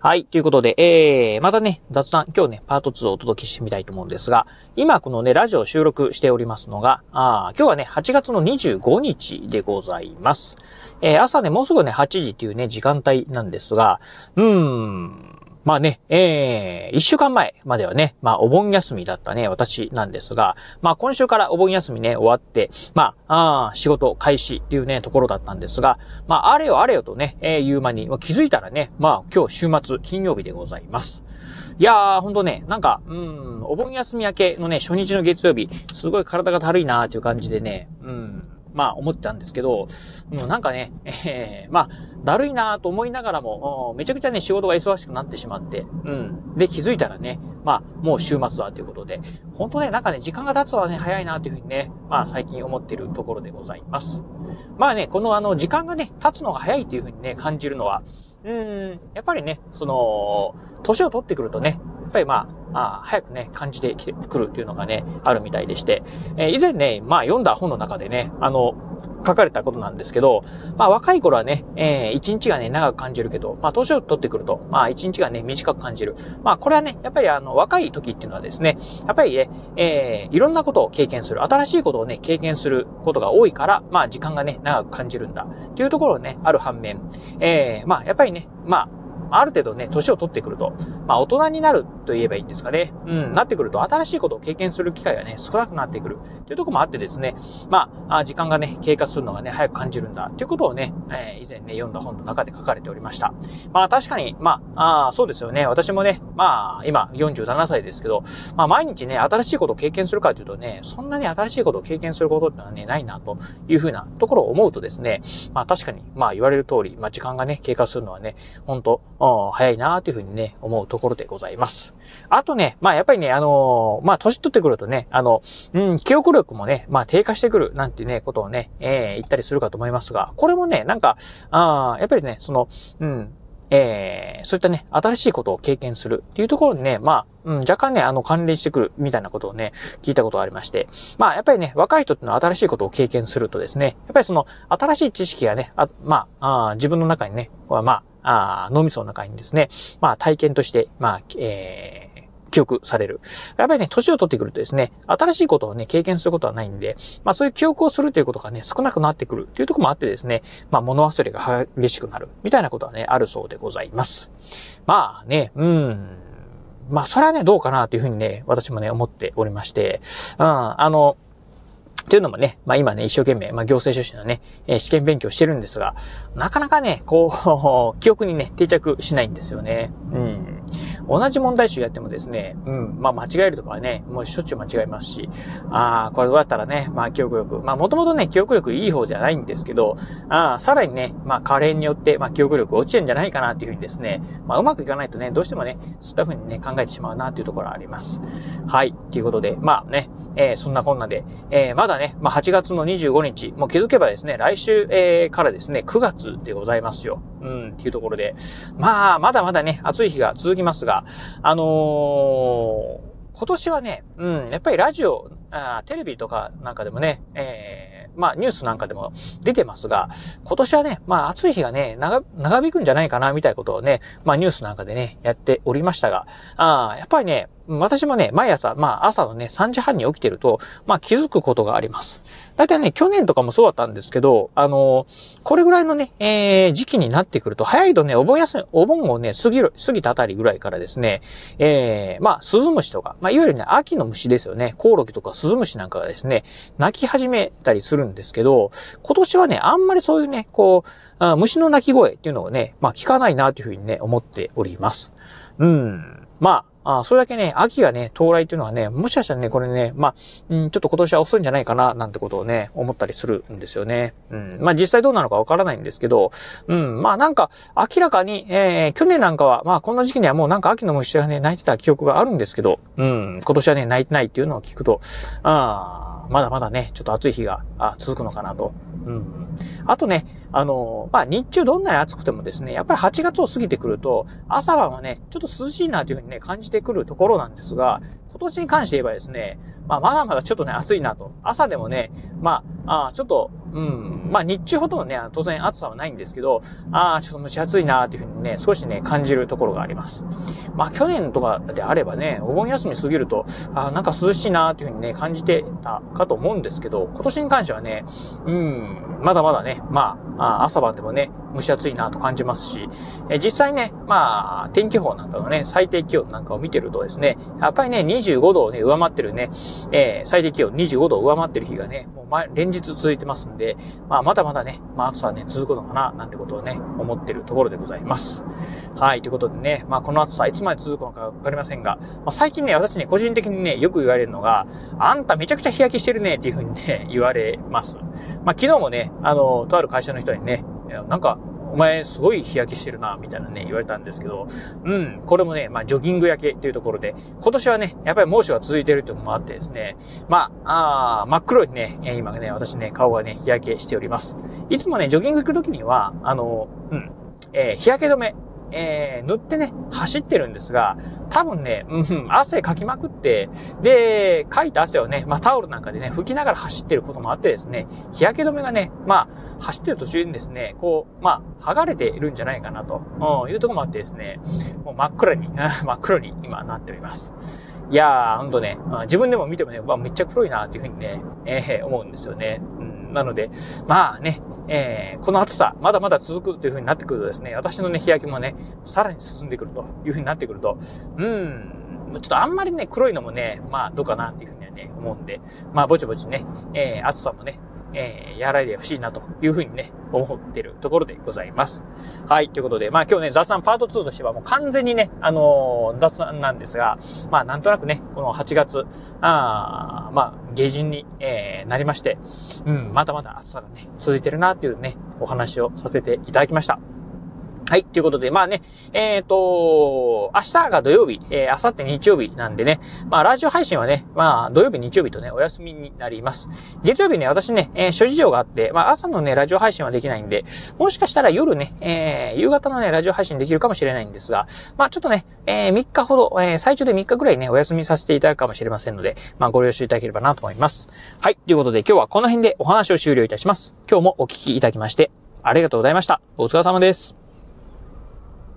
はい。ということで、えー、またね、雑談、今日ね、パート2をお届けしてみたいと思うんですが、今このね、ラジオを収録しておりますのが、あ今日はね、8月の25日でございます。えー、朝ね、もうすぐね、8時っていうね、時間帯なんですが、うーん、まあね、えー、一週間前まではね、まあお盆休みだったね、私なんですが、まあ今週からお盆休みね、終わって、まあ、あ仕事開始っていうね、ところだったんですが、まああれよあれよとね、えー、言う間に、まあ、気づいたらね、まあ今日週末、金曜日でございます。いやー、ほんとね、なんか、うん、お盆休み明けのね、初日の月曜日、すごい体がだるいなーっていう感じでね、うん、まあ思ったんですけど、もうなんかね、えー、まあ、だるいなと思いながらも、めちゃくちゃね、仕事が忙しくなってしまって、うん。で、気づいたらね、まあ、もう週末だということで、本当ね、なんかね、時間が経つのはね、早いなというふうにね、まあ最近思ってるところでございます。まあね、このあの、時間がね、経つのが早いというふうにね、感じるのは、うん、やっぱりね、その、年を取ってくるとね、っぱりまあ、あ早くね、感じてきてくるっていうのがね、あるみたいでして、えー、以前ね、まあ読んだ本の中でね、あの、書かれたことなんですけど、まあ若い頃はね、えー、一日がね、長く感じるけど、まあ年を取ってくると、まあ一日がね、短く感じる。まあこれはね、やっぱりあの、若い時っていうのはですね、やっぱりね、えー、いろんなことを経験する、新しいことをね、経験することが多いから、まあ時間がね、長く感じるんだ。っていうところね、ある反面、えー、まあやっぱりね、まあ、ある程度ね、年を取ってくると、まあ大人になると言えばいいんですかね。うん、なってくると新しいことを経験する機会がね、少なくなってくる。というとこもあってですね、まあ、時間がね、経過するのがね、早く感じるんだ。ということをね、えー、以前ね、読んだ本の中で書かれておりました。まあ確かに、まあ、あそうですよね。私もね、まあ、今47歳ですけど、まあ毎日ね、新しいことを経験するかというとね、そんなに新しいことを経験することってのはね、ないな、というふうなところを思うとですね、まあ確かに、まあ言われる通り、まあ時間がね、経過するのはね、本当早いなというふうにね、思うところでございます。あとね、まあやっぱりね、あのー、まあ年取ってくるとね、あの、うん、記憶力もね、まあ低下してくるなんてね、ことをね、えー、言ったりするかと思いますが、これもね、なんか、ああやっぱりね、その、うん、えー、そういったね、新しいことを経験するっていうところにね、まあ、うん、若干ね、あの、関連してくるみたいなことをね、聞いたことがありまして。まあ、やっぱりね、若い人ってのは新しいことを経験するとですね、やっぱりその、新しい知識がね、あまあ、あ自分の中にね、まあ、あ脳みその中にですね、まあ体験として、まあ、えー、記憶される。やっぱりね、年を取ってくるとですね、新しいことをね、経験することはないんで、まあそういう記憶をするということがね、少なくなってくるっていうとこもあってですね、まあ物忘れが激しくなる、みたいなことはね、あるそうでございます。まあね、うん。まあそれはね、どうかなというふうにね、私もね、思っておりまして、うん、あの、というのもね、まあ今ね、一生懸命、まあ行政書士のね、えー、試験勉強してるんですが、なかなかね、こう、記憶にね、定着しないんですよね。うん。同じ問題集やってもですね、うん、まあ間違えるとかはね、もうしょっちゅう間違えますし、ああ、これどうやったらね、まあ記憶力、まあもともとね、記憶力いい方じゃないんですけど、ああ、さらにね、まあ加齢によって、まあ記憶力落ちてんじゃないかなっていうふうにですね、まあうまくいかないとね、どうしてもね、そういったふうにね、考えてしまうなっていうところはあります。はい、ということで、まあね、えー、そんなこんなで、えー、まだね、まあ8月の25日、もう気づけばですね、来週、えー、からですね、9月でございますよ。うん、っていうところで、まあ、まだまだね、暑い日が続きますが、あのー、今年はね、うん、やっぱりラジオ、あテレビとかなんかでもね、えー、まあニュースなんかでも出てますが、今年はね、まあ暑い日がね、長、長引くんじゃないかな、みたいなことをね、まあニュースなんかでね、やっておりましたが、あやっぱりね、私もね、毎朝、まあ朝のね、3時半に起きてると、まあ気づくことがあります。だいたいね、去年とかもそうだったんですけど、あのー、これぐらいのね、えー、時期になってくると、早いとね、お盆休み、お盆をね、過ぎる、過ぎたあたりぐらいからですね、えー、まあ、スズムシとか、まあ、いわゆるね、秋の虫ですよね、コオロギとかスズムシなんかがですね、鳴き始めたりするんですけど、今年はね、あんまりそういうね、こう、虫の鳴き声っていうのをね、まあ、聞かないなというふうにね、思っております。うん。まあ、あそれだけね、秋がね、到来っていうのはね、もしかしたらね、これね、まあ、うん、ちょっと今年は遅いんじゃないかな、なんてことをね、思ったりするんですよね。うん。まあ実際どうなのかわからないんですけど、うん、まあなんか、明らかに、えー、去年なんかは、まあこの時期にはもうなんか秋の虫がね、泣いてた記憶があるんですけど、うん、今年はね、泣いてないっていうのを聞くと、ああまだまだね、ちょっと暑い日があ続くのかなと。うん。あとね、あの、まあ、日中どんなに暑くてもですね、やっぱり8月を過ぎてくると、朝晩はね、ちょっと涼しいなというふうにね、感じててくるところなんですが、今年に関して言えばですね、まあ、まだまだちょっとね、暑いなと。朝でもね、まあ、あちょっと、うん、まあ、日中ほどね、当然暑さはないんですけど、ああ、ちょっと蒸し暑いなーっていうふうにね、少しね、感じるところがあります。まあ、去年とかであればね、お盆休み過ぎると、あなんか涼しいなーっていうふうにね、感じてたかと思うんですけど、今年に関してはね、うん、まだまだね、まあ、朝晩でもね、蒸し暑いなと感じますし、え実際ね、まあ、天気予報なんかのね、最低気温なんかを見てるとですね、やっぱりね、25度をね、上回ってるね、えー、最低気温25度を上回ってる日がね、もう、連日日続いてますんで、まあ、まだまだね、まあ、暑さはね、続くのかな、なんてことをね、思ってるところでございます。はい、ということでね、まあ、この暑さいつまで続くのかわかりませんが、まあ、最近ね、私ね、個人的にね、よく言われるのが、あんためちゃくちゃ日焼けしてるね、っていうふうにね、言われます。まあ、昨日もね、あの、とある会社の人にね、なんか、お前すごい日焼けしてるな、みたいなね、言われたんですけど、うん、これもね、まあ、ジョギング焼けというところで、今年はね、やっぱり猛暑が続いてるっていうのもあってですね、まあ、あ真っ黒にね、今ね、私ね、顔がね、日焼けしております。いつもね、ジョギング行くときには、あの、うん、えー、日焼け止め、えー、塗ってね、走ってるんですが、多分ね、うん、汗かきまくって、で、かいた汗をね、まあタオルなんかでね、拭きながら走ってることもあってですね、日焼け止めがね、まあ、走ってる途中にですね、こう、まあ、剥がれているんじゃないかなと、うん、いうとこもあってですね、もう真っ暗に、真っ黒に今なっております。いやー、ほんとね、自分でも見てもね、わ、めっちゃ黒いなっていうふうにね、えー、思うんですよね。うん、なので、まあね、えー、この暑さ、まだまだ続くという風になってくるとですね、私のね、日焼けもね、さらに進んでくるという風になってくると、うん、ちょっとあんまりね、黒いのもね、まあ、どうかなっていう風にはね、思うんで、まあ、ぼちぼちね、えー、暑さもね、えー、やられてほしいなというふうにね、思ってるところでございます。はい、ということで、まあ今日ね、雑談パート2としてはもう完全にね、あのー、雑談なんですが、まあなんとなくね、この8月、あまあ、下旬に、えー、なりまして、うん、まだまだ暑さがね、続いてるなっていうね、お話をさせていただきました。はい。ということで、まあね、えっ、ー、と、明日が土曜日、えー、明後日日曜日なんでね、まあラジオ配信はね、まあ土曜日日曜日とね、お休みになります。月曜日ね、私ね、えー、諸事情があって、まあ朝のね、ラジオ配信はできないんで、もしかしたら夜ね、えー、夕方のね、ラジオ配信できるかもしれないんですが、まあちょっとね、えー、3日ほど、えー、最長で3日ぐらいね、お休みさせていただくかもしれませんので、まあご了承いただければなと思います。はい。ということで、今日はこの辺でお話を終了いたします。今日もお聞きいただきまして、ありがとうございました。お疲れ様です。